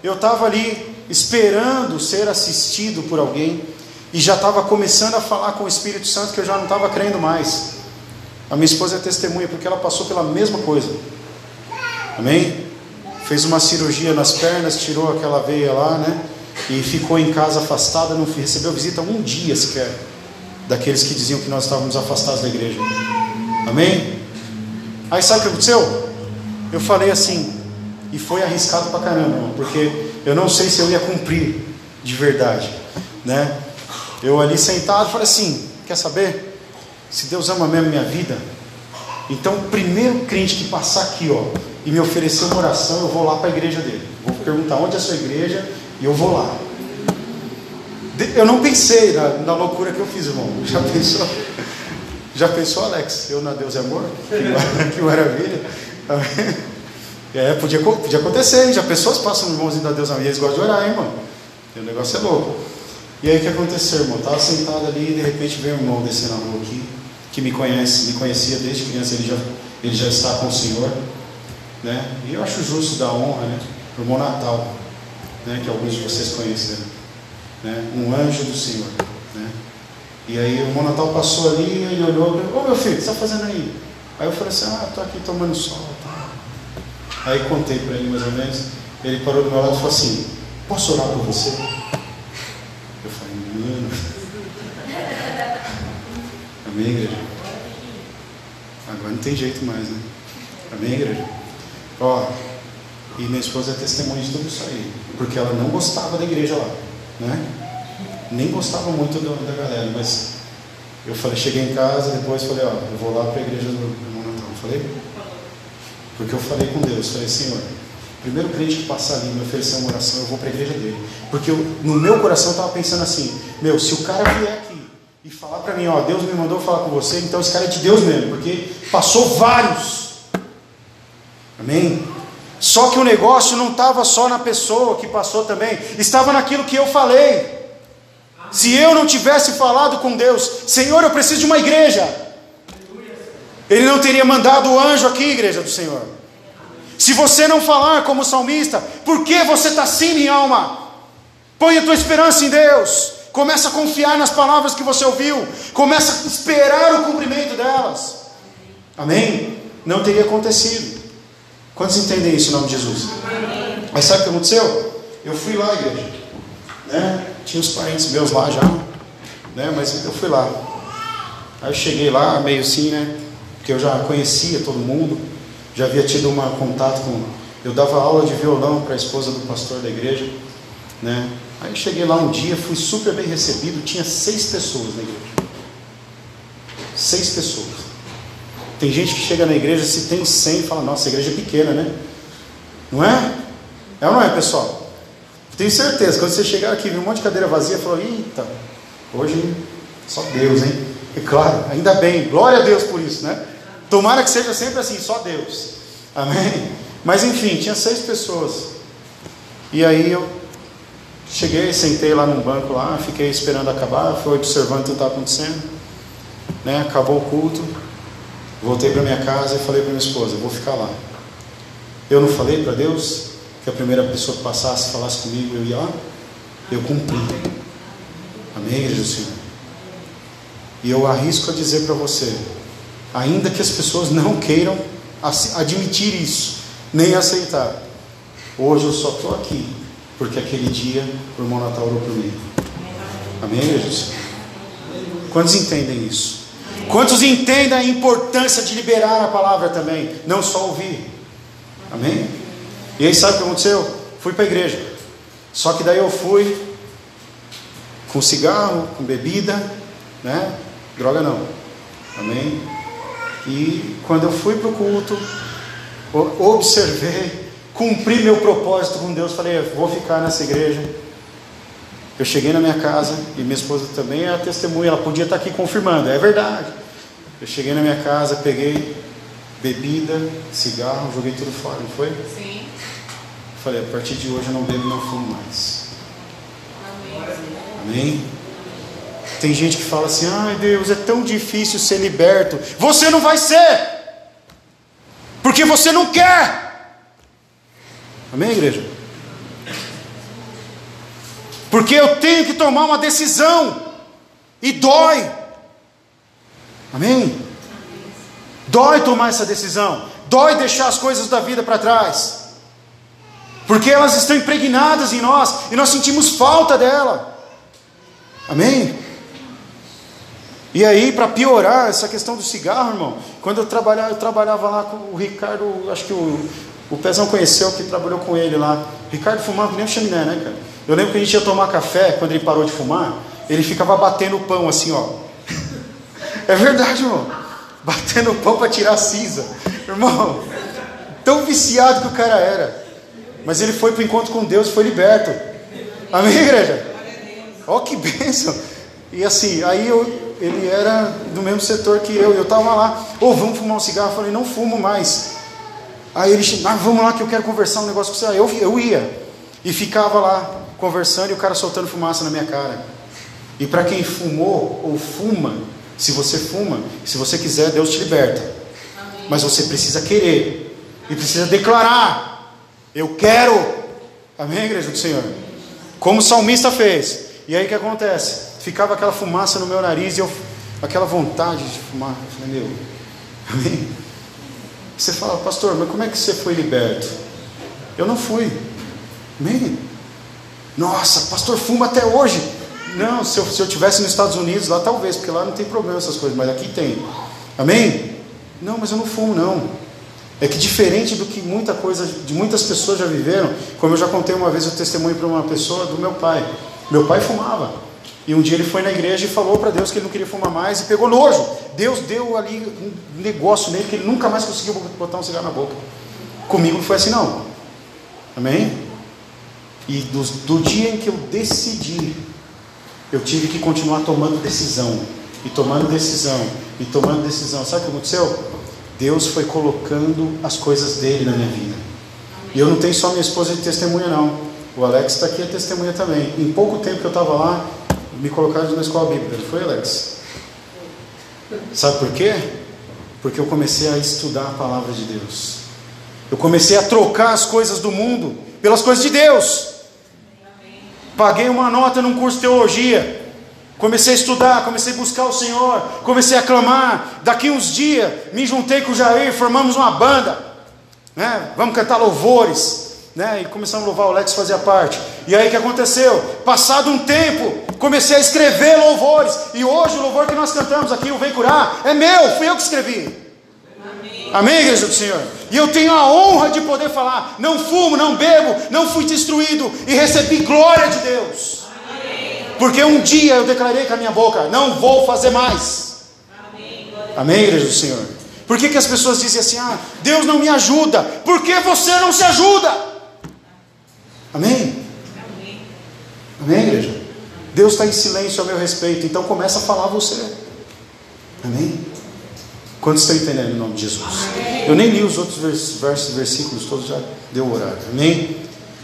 Eu estava ali esperando ser assistido por alguém, e já estava começando a falar com o Espírito Santo que eu já não estava crendo mais. A minha esposa é testemunha porque ela passou pela mesma coisa. Amém? Fez uma cirurgia nas pernas, tirou aquela veia lá, né? E ficou em casa afastada, não recebeu visita um dia sequer daqueles que diziam que nós estávamos afastados da igreja. Amém? Aí sabe o que aconteceu? Eu falei assim, e foi arriscado pra caramba, porque eu não sei se eu ia cumprir de verdade, né? Eu ali sentado falei assim: quer saber? Se Deus ama mesmo minha vida, então o primeiro crente que passar aqui, ó, e me oferecer uma oração, eu vou lá para a igreja dele. Vou perguntar onde é a sua igreja e eu vou lá. Eu não pensei na, na loucura que eu fiz, irmão. Já pensou? Já pensou, Alex? Eu na Deus é amor? Que, que maravilha. É, podia, podia acontecer, hein? Já pessoas passam um irmãozinho da Deus amor e eles gostam de orar, hein, irmão? O negócio é louco. E aí o que aconteceu, irmão? Estava sentado ali e de repente veio um irmão descendo na rua aqui. que me conhece, me conhecia desde criança, ele já, ele já está com o Senhor. Né? E eu acho justo dar honra né, para o irmão Natal, né, que alguns de vocês conheceram. Né? Um anjo do Senhor. Né? E aí o irmão Natal passou ali, ele olhou e falou, ô meu filho, o que você está fazendo aí? Aí eu falei assim, ah, estou aqui tomando sol. Tá. Aí contei para ele mais ou menos. Ele parou do meu lado e falou assim, posso orar por você? Eu falei, mano. Amém, igreja? Agora não tem jeito mais, né? Amém, igreja? Ó, e minha esposa é testemunha de tudo isso aí. Porque ela não gostava da igreja lá, né? Nem gostava muito da galera, mas eu falei, cheguei em casa, depois falei, ó, eu vou lá para a igreja do irmão Natal. Falei? Porque eu falei com Deus, falei, Senhor, primeiro crente que passar ali me oferecer uma oração, eu vou para a igreja dele. Porque eu, no meu coração eu estava pensando assim, meu, se o cara vier aqui e falar para mim, ó, Deus me mandou falar com você, então esse cara é de Deus mesmo, porque passou vários. Amém? Só que o negócio não estava só na pessoa que passou também, estava naquilo que eu falei. Se eu não tivesse falado com Deus, Senhor, eu preciso de uma igreja, Ele não teria mandado o anjo aqui, igreja do Senhor. Se você não falar como salmista, por que você está assim, minha alma? Põe a tua esperança em Deus. Começa a confiar nas palavras que você ouviu. Começa a esperar o cumprimento delas. Amém? Não teria acontecido. Quantos entendem isso em nome de Jesus? Mas sabe o que aconteceu? Eu fui lá, igreja. Né? Tinha uns parentes meus lá já. Né? Mas eu fui lá. Aí eu cheguei lá, meio assim, né? Porque eu já conhecia todo mundo. Já havia tido um contato com. Eu dava aula de violão para a esposa do pastor da igreja. Né? Aí cheguei lá um dia, fui super bem recebido. Tinha seis pessoas na igreja. Seis pessoas. Tem gente que chega na igreja, se tem 100, fala: Nossa, a igreja é pequena, né? Não é? É ou não é, pessoal? Tenho certeza, quando você chegar aqui, viu um monte de cadeira vazia, falou: Eita, hoje só Deus, hein? E claro, ainda bem, glória a Deus por isso, né? Tomara que seja sempre assim, só Deus. Amém? Mas enfim, tinha seis pessoas. E aí eu cheguei, sentei lá num banco lá, fiquei esperando acabar, fui observando o que estava acontecendo. Né? Acabou o culto. Voltei para minha casa e falei para minha esposa, vou ficar lá. Eu não falei para Deus que a primeira pessoa que passasse falasse comigo, eu ia lá? Eu cumpri. Amém, Senhor? E eu arrisco a dizer para você, ainda que as pessoas não queiram admitir isso, nem aceitar, hoje eu só estou aqui, porque aquele dia o irmão Natal orou por mim. Amém, Senhor? Quantos entendem isso? Quantos entendem a importância de liberar a palavra também, não só ouvir? Amém? E aí sabe o que aconteceu? Fui para a igreja. Só que daí eu fui com cigarro, com bebida, né? Droga não. Amém? E quando eu fui para o culto, observei, cumpri meu propósito com Deus, falei, vou ficar nessa igreja. Eu cheguei na minha casa e minha esposa também é a testemunha, ela podia estar aqui confirmando, é verdade. Eu cheguei na minha casa, peguei bebida, cigarro, joguei tudo fora, não foi? Sim. Falei, a partir de hoje eu não bebo e não fumo mais. Amém. Amém? Tem gente que fala assim: ai Deus, é tão difícil ser liberto. Você não vai ser, porque você não quer. Amém, igreja? Porque eu tenho que tomar uma decisão, e dói. Amém? Dói tomar essa decisão, dói deixar as coisas da vida para trás, porque elas estão impregnadas em nós e nós sentimos falta dela. Amém? E aí, para piorar essa questão do cigarro, irmão, quando eu trabalhava, eu trabalhava lá com o Ricardo, acho que o, o Pezão conheceu, que trabalhou com ele lá. Ricardo fumava nem o chaminé, né, cara? Eu lembro que a gente ia tomar café, quando ele parou de fumar, ele ficava batendo o pão assim, ó. É verdade, irmão. Batendo o pão para tirar a cinza. Irmão, tão viciado que o cara era. Mas ele foi para o encontro com Deus e foi liberto. Amém, igreja? Ó, oh, que bênção. E assim, aí eu, ele era do mesmo setor que eu. Eu estava lá, ô, oh, vamos fumar um cigarro. Eu falei, não fumo mais. Aí ele disse, ah, vamos lá que eu quero conversar um negócio com você. Aí eu, eu ia. E ficava lá conversando e o cara soltando fumaça na minha cara. E para quem fumou ou fuma, Se você fuma, se você quiser, Deus te liberta. Mas você precisa querer e precisa declarar: Eu quero. Amém, igreja do Senhor? Como o salmista fez. E aí o que acontece? Ficava aquela fumaça no meu nariz e eu, aquela vontade de fumar. Eu falei, meu, amém? Você fala, pastor, mas como é que você foi liberto? Eu não fui. Amém? Nossa, pastor fuma até hoje. Não, se eu, se eu tivesse nos Estados Unidos, lá talvez, porque lá não tem problema essas coisas, mas aqui tem. Amém? Não, mas eu não fumo, não. É que diferente do que muita coisa, de muitas pessoas já viveram, como eu já contei uma vez o testemunho para uma pessoa do meu pai. Meu pai fumava. E um dia ele foi na igreja e falou para Deus que ele não queria fumar mais e pegou nojo. Deus deu ali um negócio nele que ele nunca mais conseguiu botar um cigarro na boca. Comigo não foi assim não. Amém? E do, do dia em que eu decidi, eu tive que continuar tomando decisão. E tomando decisão. E tomando decisão. Sabe o que aconteceu? Deus foi colocando as coisas dele na minha vida. E eu não tenho só minha esposa de testemunha, não. O Alex está aqui, é testemunha também. Em pouco tempo que eu estava lá, me colocaram na escola bíblica. Não foi, Alex? Sabe por quê? Porque eu comecei a estudar a palavra de Deus. Eu comecei a trocar as coisas do mundo pelas coisas de Deus. Paguei uma nota num curso de teologia. Comecei a estudar, comecei a buscar o Senhor, comecei a clamar. Daqui uns dias me juntei com o Jair, formamos uma banda. Né? Vamos cantar louvores. Né? E começamos a louvar, o Alex fazia parte. E aí o que aconteceu? Passado um tempo, comecei a escrever louvores. E hoje o louvor que nós cantamos aqui, o Vem Curar, é meu, fui eu que escrevi. Amém, Amém igreja do Senhor? E eu tenho a honra de poder falar: não fumo, não bebo, não fui destruído e recebi glória de Deus. Amém. Porque um dia eu declarei com a minha boca: não vou fazer mais. Amém, Amém igreja do Senhor? Por que, que as pessoas dizem assim: ah, Deus não me ajuda? Por que você não se ajuda? Amém? Amém, Amém igreja? Deus está em silêncio a meu respeito, então começa a falar você. Amém? Quantos estão entendendo em nome de Jesus? Amém. Eu nem li os outros versos, versículos todos, já deu o horário. Amém?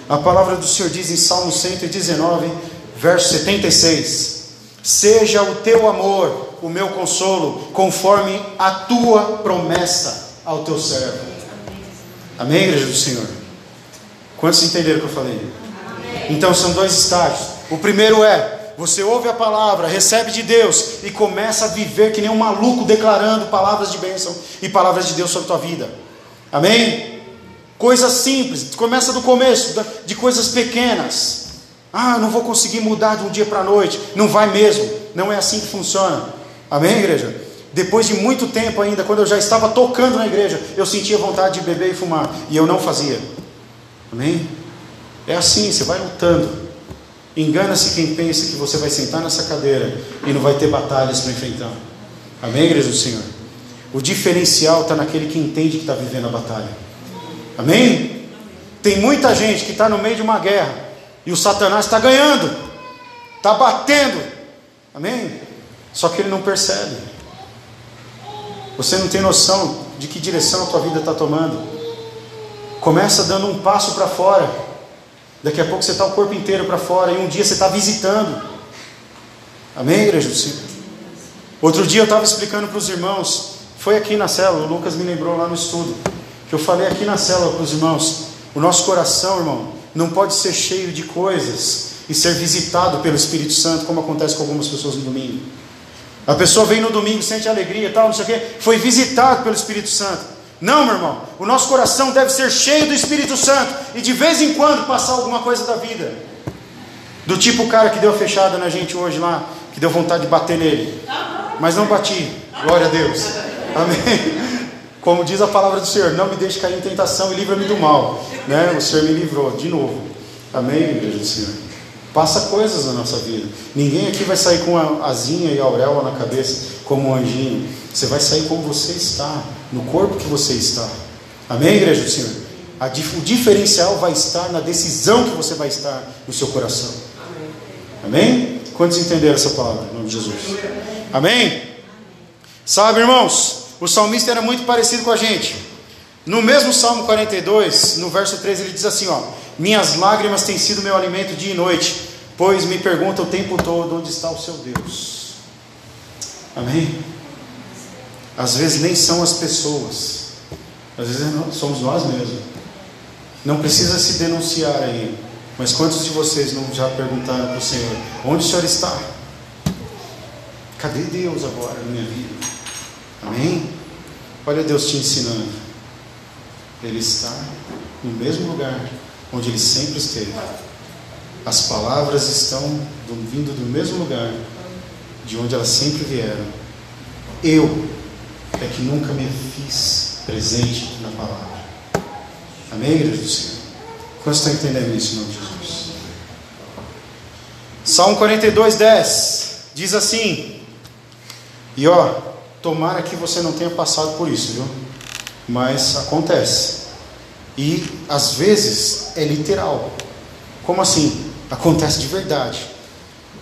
A palavra do Senhor diz em Salmo 119, verso 76: Seja o teu amor o meu consolo, conforme a tua promessa ao teu servo. Amém, igreja do Senhor? Quantos entenderam o que eu falei? Amém. Então são dois estágios. O primeiro é: você ouve a palavra, recebe de Deus e começa a viver que nem um maluco declarando palavras de bênção e palavras de Deus sobre a tua vida. Amém? Coisas simples, começa do começo, de coisas pequenas. Ah, não vou conseguir mudar de um dia para a noite. Não vai mesmo. Não é assim que funciona. Amém, igreja? Depois de muito tempo ainda, quando eu já estava tocando na igreja, eu sentia vontade de beber e fumar. E eu não fazia. Amém? É assim, você vai lutando. Engana-se quem pensa que você vai sentar nessa cadeira e não vai ter batalhas para enfrentar. Amém, igreja do Senhor? O diferencial está naquele que entende que está vivendo a batalha. Amém? Tem muita gente que está no meio de uma guerra e o Satanás está ganhando, está batendo. Amém? Só que ele não percebe. Você não tem noção de que direção a tua vida está tomando. Começa dando um passo para fora. Daqui a pouco você está o corpo inteiro para fora. E um dia você está visitando. Amém, igreja do Senhor? Outro dia eu estava explicando para os irmãos. Foi aqui na célula. O Lucas me lembrou lá no estudo. Que eu falei aqui na célula para os irmãos. O nosso coração, irmão, não pode ser cheio de coisas e ser visitado pelo Espírito Santo, como acontece com algumas pessoas no domingo. A pessoa vem no domingo, sente alegria, tal, não sei o quê, foi visitado pelo Espírito Santo. Não, meu irmão. O nosso coração deve ser cheio do Espírito Santo e de vez em quando passar alguma coisa da vida. Do tipo o cara que deu a fechada na gente hoje lá, que deu vontade de bater nele. Mas não bati. Glória a Deus. Amém. Como diz a palavra do Senhor, não me deixe cair em tentação e livra-me do mal. Né? O Senhor me livrou de novo. Amém, igreja do Senhor. Passa coisas na nossa vida. Ninguém aqui vai sair com a asinha e a auréola na cabeça como um anjinho. Você vai sair como você está no corpo que você está. Amém, igreja do Senhor? o diferencial vai estar na decisão que você vai estar no seu coração. Amém? Quantos entenderam essa palavra? Em nome de Jesus. Amém? Sabe, irmãos, o salmista era muito parecido com a gente. No mesmo Salmo 42, no verso 13, ele diz assim: ó, Minhas lágrimas têm sido meu alimento dia e noite, pois me pergunta o tempo todo onde está o seu Deus. Amém? Às vezes nem são as pessoas, às vezes somos nós mesmos. Não precisa se denunciar aí, mas quantos de vocês não já perguntaram para o Senhor: onde o Senhor está? Cadê Deus agora na minha vida? Amém? Olha Deus te ensinando. Ele está no mesmo lugar onde ele sempre esteve. As palavras estão vindo do mesmo lugar de onde elas sempre vieram. Eu é que nunca me fiz presente na palavra. Amém, igreja do Senhor? Quantos estão entendendo isso em nome de Jesus? Salmo 42, 10 diz assim: E ó, tomara que você não tenha passado por isso, viu? Mas acontece. E às vezes é literal. Como assim? Acontece de verdade.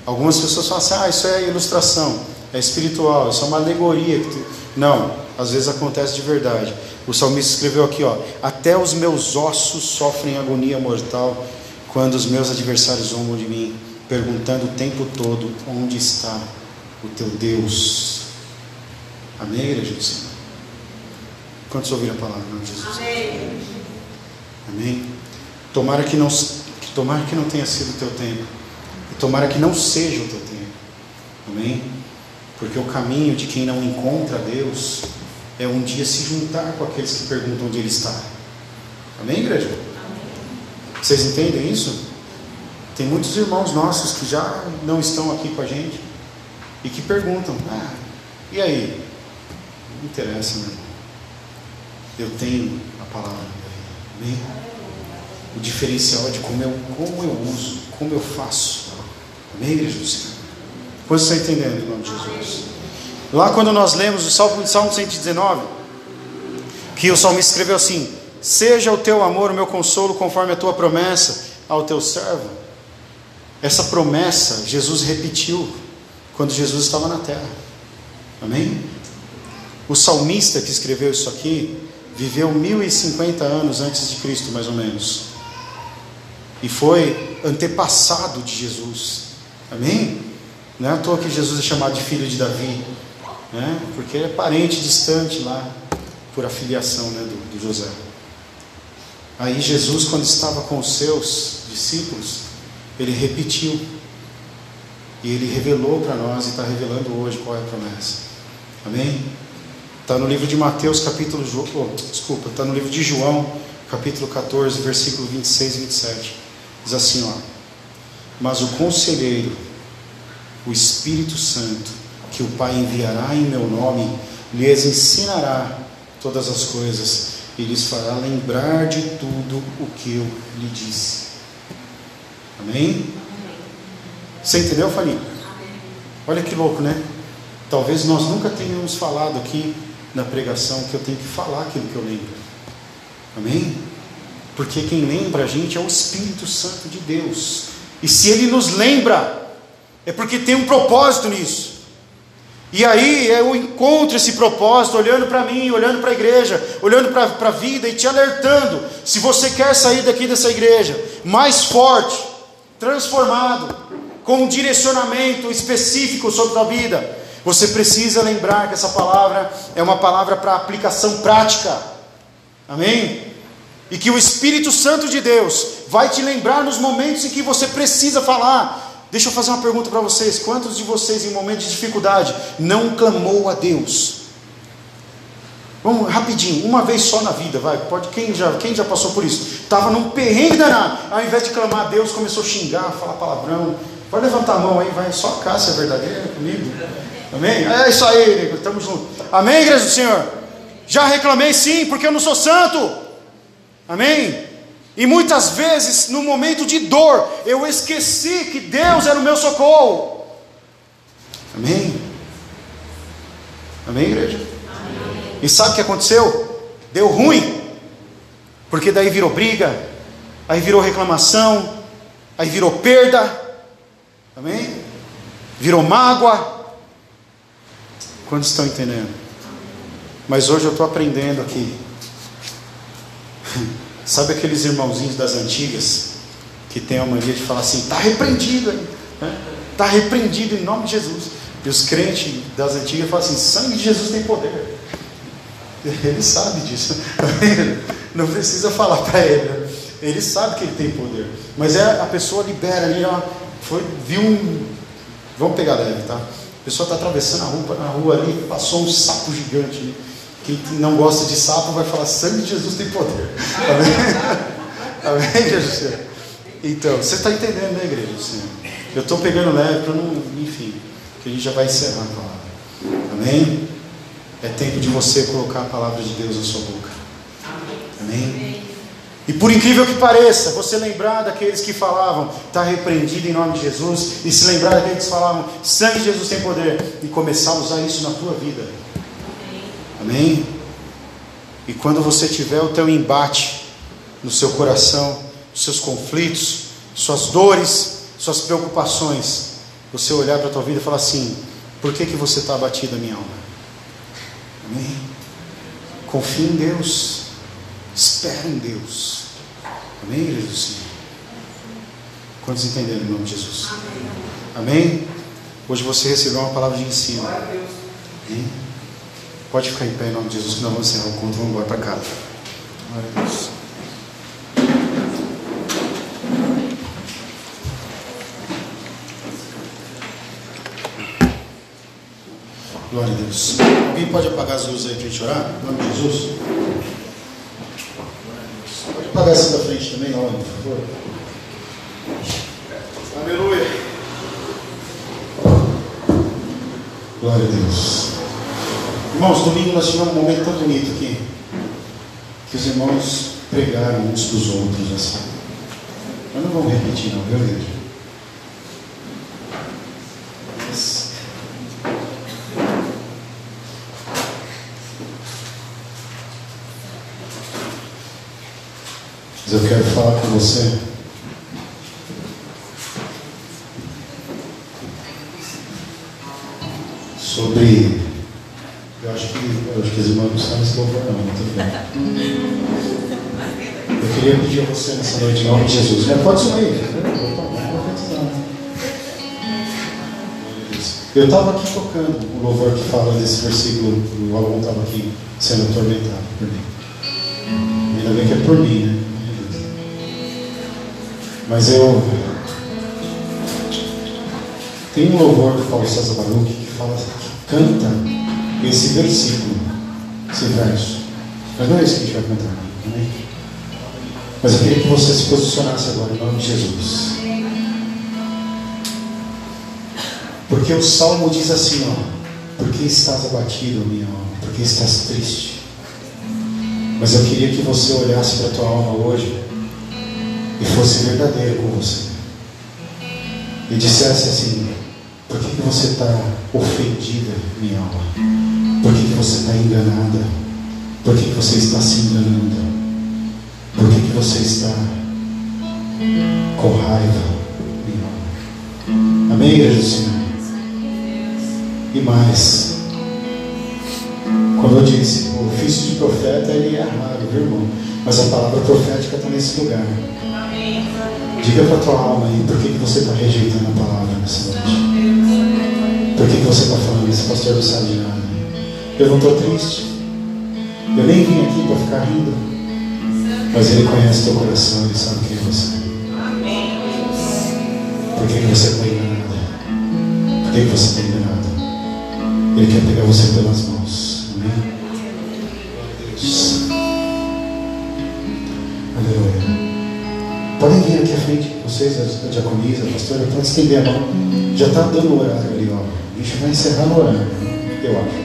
Algumas pessoas falam assim: ah, isso é ilustração, é espiritual, isso é uma alegoria. Não, às vezes acontece de verdade. O salmista escreveu aqui: ó, até os meus ossos sofrem agonia mortal quando os meus adversários zombam de mim, perguntando o tempo todo: onde está o teu Deus? Amém, igreja do Senhor? Quantos ouviram a palavra de Jesus? Amém. Amém. Tomara que não, tomara que não tenha sido o teu tempo. E tomara que não seja o teu tempo. Amém? Porque o caminho de quem não encontra Deus é um dia se juntar com aqueles que perguntam onde Ele está. Amém, igreja? Amém. Vocês entendem isso? Tem muitos irmãos nossos que já não estão aqui com a gente e que perguntam: ah, e aí? Não interessa, meu irmão. Eu tenho a palavra da vida. Amém? O diferencial é de como eu, como eu uso, como eu faço. Amém, igreja do Senhor? Pois você está entendendo em nome de Jesus? Lá quando nós lemos o Salmo, Salmo 119, que o salmista escreveu assim: Seja o teu amor o meu consolo, conforme a tua promessa ao teu servo. Essa promessa Jesus repetiu quando Jesus estava na terra. Amém? O salmista que escreveu isso aqui viveu 1050 anos antes de Cristo, mais ou menos e foi antepassado de Jesus. Amém? Não é à toa que Jesus é chamado de filho de Davi, né? porque é parente distante lá, por afiliação né, do, do José. Aí Jesus, quando estava com os seus discípulos, ele repetiu. E ele revelou para nós e está revelando hoje qual é a promessa. Amém? Está no livro de Mateus, capítulo. Oh, desculpa, está no livro de João, capítulo 14, versículo 26 e 27. Diz assim, ó. Mas o conselheiro, o Espírito Santo, que o Pai enviará em meu nome, lhes ensinará todas as coisas e lhes fará lembrar de tudo o que eu lhe disse. Amém? Você entendeu, Fanny? Olha que louco, né? Talvez nós nunca tenhamos falado aqui na pregação que eu tenho que falar aquilo que eu lembro. Amém? Porque quem lembra a gente é o Espírito Santo de Deus. E se ele nos lembra, é porque tem um propósito nisso. E aí eu encontro esse propósito olhando para mim, olhando para a igreja, olhando para a vida e te alertando. Se você quer sair daqui dessa igreja mais forte, transformado, com um direcionamento específico sobre a tua vida, você precisa lembrar que essa palavra é uma palavra para aplicação prática. Amém? E que o Espírito Santo de Deus vai te lembrar nos momentos em que você precisa falar. Deixa eu fazer uma pergunta para vocês: quantos de vocês, em momentos de dificuldade, não clamou a Deus? Vamos rapidinho, uma vez só na vida, vai. Pode quem já, quem já passou por isso? Estava num perrengue danado. Ao invés de clamar a Deus, começou a xingar, falar palavrão. Pode levantar a mão aí, vai. Só a Cássia é verdadeira comigo. Amém? É isso aí. Estamos juntos. Amém, igreja do Senhor? Já reclamei sim, porque eu não sou santo. Amém? E muitas vezes, no momento de dor, eu esqueci que Deus era o meu socorro. Amém? Amém, igreja? Amém. E sabe o que aconteceu? Deu ruim. Porque daí virou briga, aí virou reclamação, aí virou perda. Amém? Virou mágoa. Quantos estão entendendo? Mas hoje eu estou aprendendo aqui Sabe aqueles irmãozinhos das antigas que tem a mania de falar assim: está repreendido, está né? Tá repreendido em nome de Jesus, E os crentes das antigas falam assim: sangue de Jesus tem poder. Ele sabe disso. Não precisa falar para ele. Né? Ele sabe que ele tem poder. Mas é a pessoa libera ali, ó, foi, viu um. Vamos pegar leve, tá? A pessoa está atravessando a rua, na rua ali, passou um sapo gigante. Né? Quem não gosta de sapo vai falar: sangue de Jesus tem poder. Amém? Amém, Jesus? Então, você está entendendo, né, igreja? Assim, eu estou pegando leve para não. Enfim, que a gente já vai encerrar a palavra. Amém? É tempo de você colocar a palavra de Deus na sua boca. Amém? E por incrível que pareça, você lembrar daqueles que falavam, está repreendido em nome de Jesus, e se lembrar daqueles que falavam, sangue de Jesus tem poder, e começar a usar isso na tua vida. Amém? E quando você tiver o teu embate no seu coração, os seus conflitos, suas dores, suas preocupações, você olhar para a tua vida e falar assim: por que, que você está abatido, minha alma? Amém? Confie em Deus. Espera em Deus. Amém, igreja do Senhor? Quantos entenderam em nome de Jesus? Amém. Amém? Hoje você recebeu uma palavra de ensino. Amém? Pode ficar em pé em nome de Jesus, nós vamos encerrar o culto. Vamos embora para casa. Glória a Deus. Glória a Deus. Alguém pode apagar as luzes aí para a gente orar? Em nome de Jesus. Pode apagar essa da frente também, Laura, por favor. Aleluia. Glória a Deus. Irmãos, domingo nós tivemos um momento tão bonito aqui. Que os irmãos pregaram uns dos outros assim. Mas não vamos repetir não, viu igreja? eu quero falar com você. Você nessa noite, em nome de Jesus. Pode sair. Eu estava aqui tocando o louvor que fala desse versículo, o aluno estava aqui sendo atormentado por mim. Ainda bem que é por mim, né? Mas eu. Tem um louvor do Paulo César Baruch que fala, que canta esse versículo, esse verso. Mas não é isso que a gente vai cantar, amém? Mas eu queria que você se posicionasse agora em nome de Jesus. Porque o salmo diz assim, ó, por que estás abatido, minha alma? Por que estás triste? Mas eu queria que você olhasse para a tua alma hoje e fosse verdadeiro com você. E dissesse assim: por que, que você está ofendida, minha alma? Por que, que você está enganada? Por que, que você está se enganando? Por que, que você está com raiva? Amém, igreja do Senhor? E mais, quando eu disse, o ofício de profeta ele é raro, viu irmão? Mas a palavra profética está nesse lugar. Diga para a tua alma aí por que, que você está rejeitando a palavra nessa noite. Por que, que você está falando isso? Pastor não sabe de nada. Eu não estou triste. Eu nem vim aqui para ficar rindo. Mas Ele conhece teu coração, Ele sabe quem é você. Por que, você está enganado? Por que, você está enganado? Ele quer pegar você pelas mãos. Amém? Deus. Aleluia. Podem vir aqui à frente, vocês, a diaconisa, a pastora, pode estender a mão. Já está dando o horário ali, ó. A gente vai encerrar no horário, eu acho.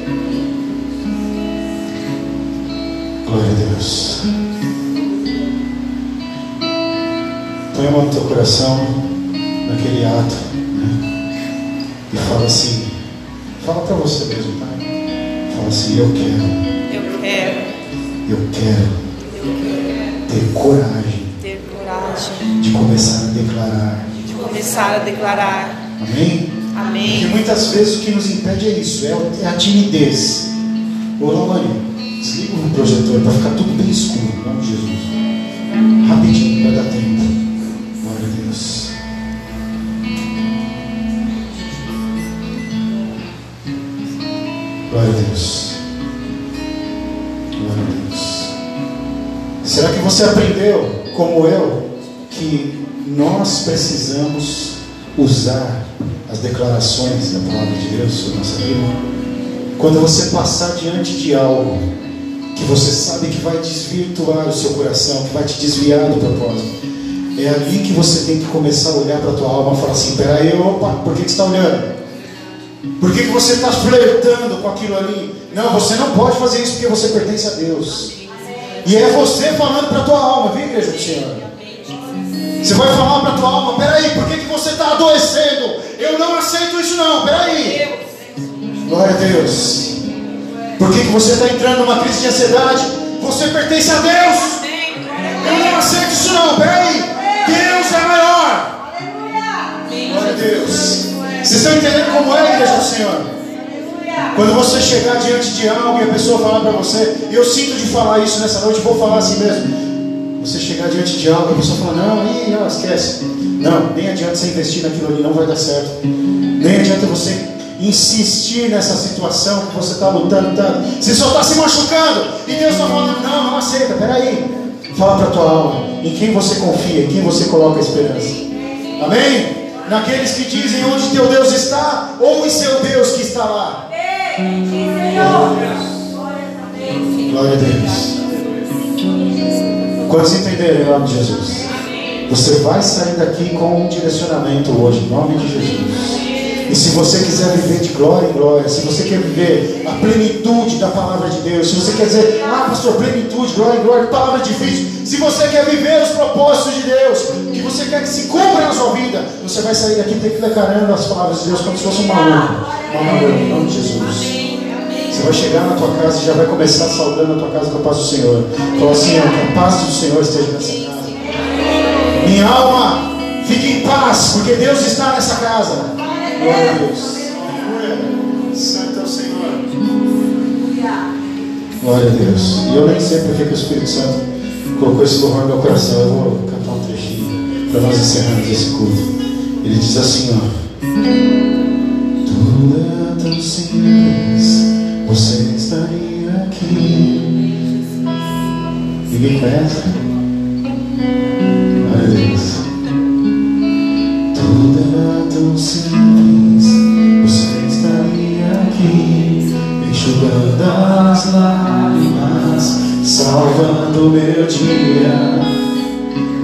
Glória a Deus. Põe a mão no teu coração, naquele ato, né? E fala assim, fala para você mesmo, tá? Fala assim, eu quero. Eu quero. Eu quero. Eu quero. Ter coragem coragem de começar a declarar. De começar a declarar. Amém? Amém. Porque muitas vezes o que nos impede é isso, é a timidez. Ô Lamani, desliga o projetor para ficar tudo bem escuro, em nome de Jesus. Rapidinho, para dar tempo. Glória a Deus. Glória a Deus. Será que você aprendeu, como eu, que nós precisamos usar as declarações da palavra de Deus sobre nossa vida? Quando você passar diante de algo que você sabe que vai desvirtuar o seu coração, que vai te desviar do propósito, é ali que você tem que começar a olhar para a tua alma e falar assim: peraí, opa, por que, que você está olhando? Por que, que você está flertando com aquilo ali? Não, você não pode fazer isso porque você pertence a Deus. E é você falando para a tua alma, viu, igreja do Senhor? Você vai falar para a tua alma: peraí, por que, que você está adoecendo? Eu não aceito isso, não, peraí. Glória a Deus. Por que, que você está entrando numa crise de ansiedade? Você pertence a Deus. Eu não aceito isso, não, peraí. Deus é maior. Glória a Deus. Vocês estão entendendo como é a igreja do Senhor? Quando você chegar diante de algo e a pessoa falar para você, eu sinto de falar isso nessa noite, vou falar assim mesmo. Você chegar diante de algo e a pessoa falar, não, ih, não, esquece. Não, nem adianta você investir naquilo ali, não vai dar certo. Nem adianta você insistir nessa situação que você está lutando tanto. Você só está se machucando. E Deus está falando, não, não aceita, peraí. Fala para a tua alma, em quem você confia, em quem você coloca a esperança. Amém? Naqueles que dizem onde teu Deus está, ou em seu Deus que está lá. Glória a Deus. Quantos entenderam em nome de Jesus? Você vai sair daqui com um direcionamento hoje, em nome de Jesus. E se você quiser viver de glória em glória, se você quer viver a plenitude da palavra de Deus, se você quer dizer, ah, pastor, plenitude, glória em glória, palavra difícil, se você quer viver os propósitos de você quer que se cumpra na sua vida, você vai sair daqui declarando as palavras de Deus como se fosse um maluco, uma maluca, em nome de Jesus. Você vai chegar na tua casa e já vai começar saudando a tua casa com a paz do Senhor. Fala assim, que a paz do Senhor esteja nessa casa. Minha alma, fique em paz, porque Deus está nessa casa. Glória a Deus. Santo é o Senhor. Glória a Deus. E eu nem sei porque que o Espírito Santo colocou esse louvor no meu coração. Eu vou para nós encerrarmos esse culto. Ele diz assim, ó. Tudo é tão simples, você estaria aqui. Ninguém conhece? Glória a Deus. Tudo era tão simples, você estaria aqui, enxugando as lágrimas, salvando meu dia.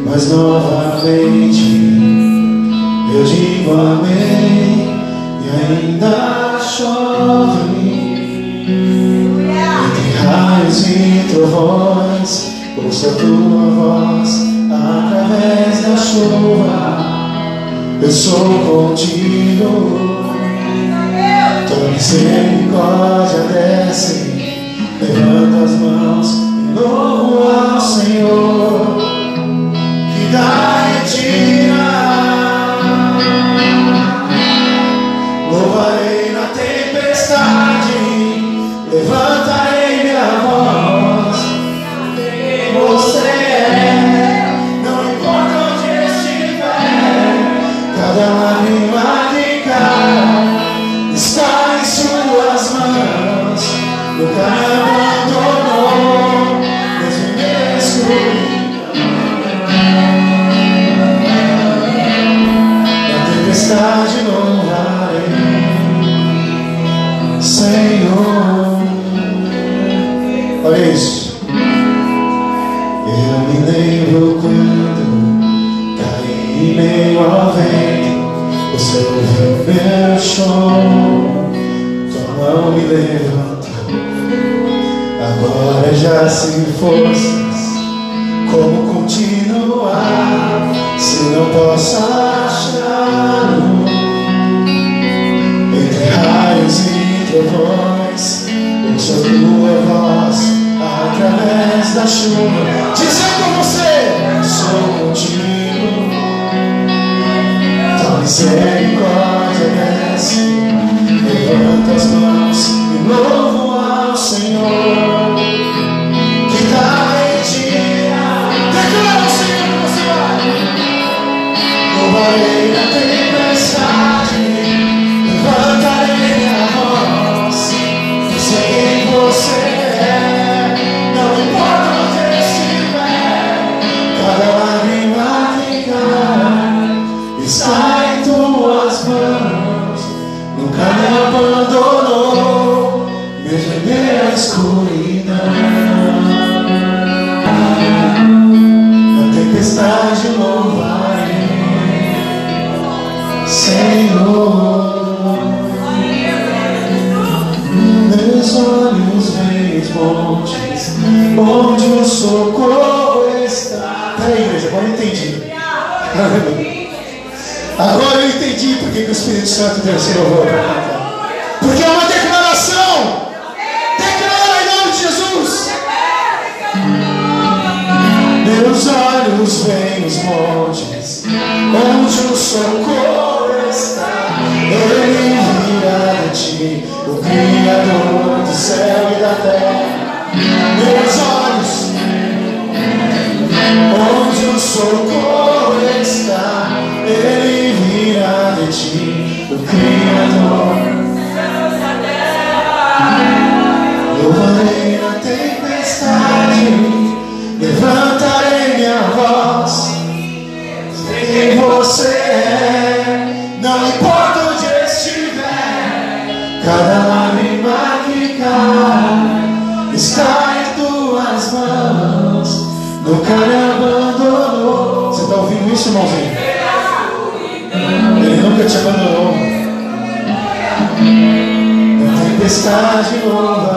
Mas novamente eu digo amém e ainda chove. Entre raios e trovões, ouço a tua voz através da chuva. Eu sou contigo. Tua misericórdia desce, levanta as mãos e louvo ao Senhor que onde o socorro está. Peraí, igreja, agora eu entendi. Agora eu entendi porque o Espírito Santo deu esse louvor. Porque é uma declaração. Declara em nome de Jesus. Meus olhos veem os montes, onde o socorro está. Ele virá a ti, o Criador do céu e da terra. Meus olhos, onde o socorro está. Ele virá de ti, o Criador. Louvarei na tempestade, levantarei minha voz. Sei quem você é, não importa Tempestade louvarei.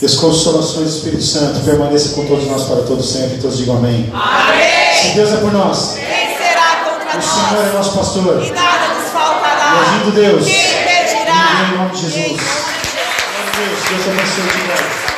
E as consolações do Espírito Santo permaneça com todos nós para todos sempre. Todos digam amém. Se Deus é por nós, Quem será contra o Senhor é nós? nosso pastor. E nada nos E faltará. agindo Deus, Quem em impedirá? nome de Jesus. Glória a Deus, Deus abençoe e te guarde.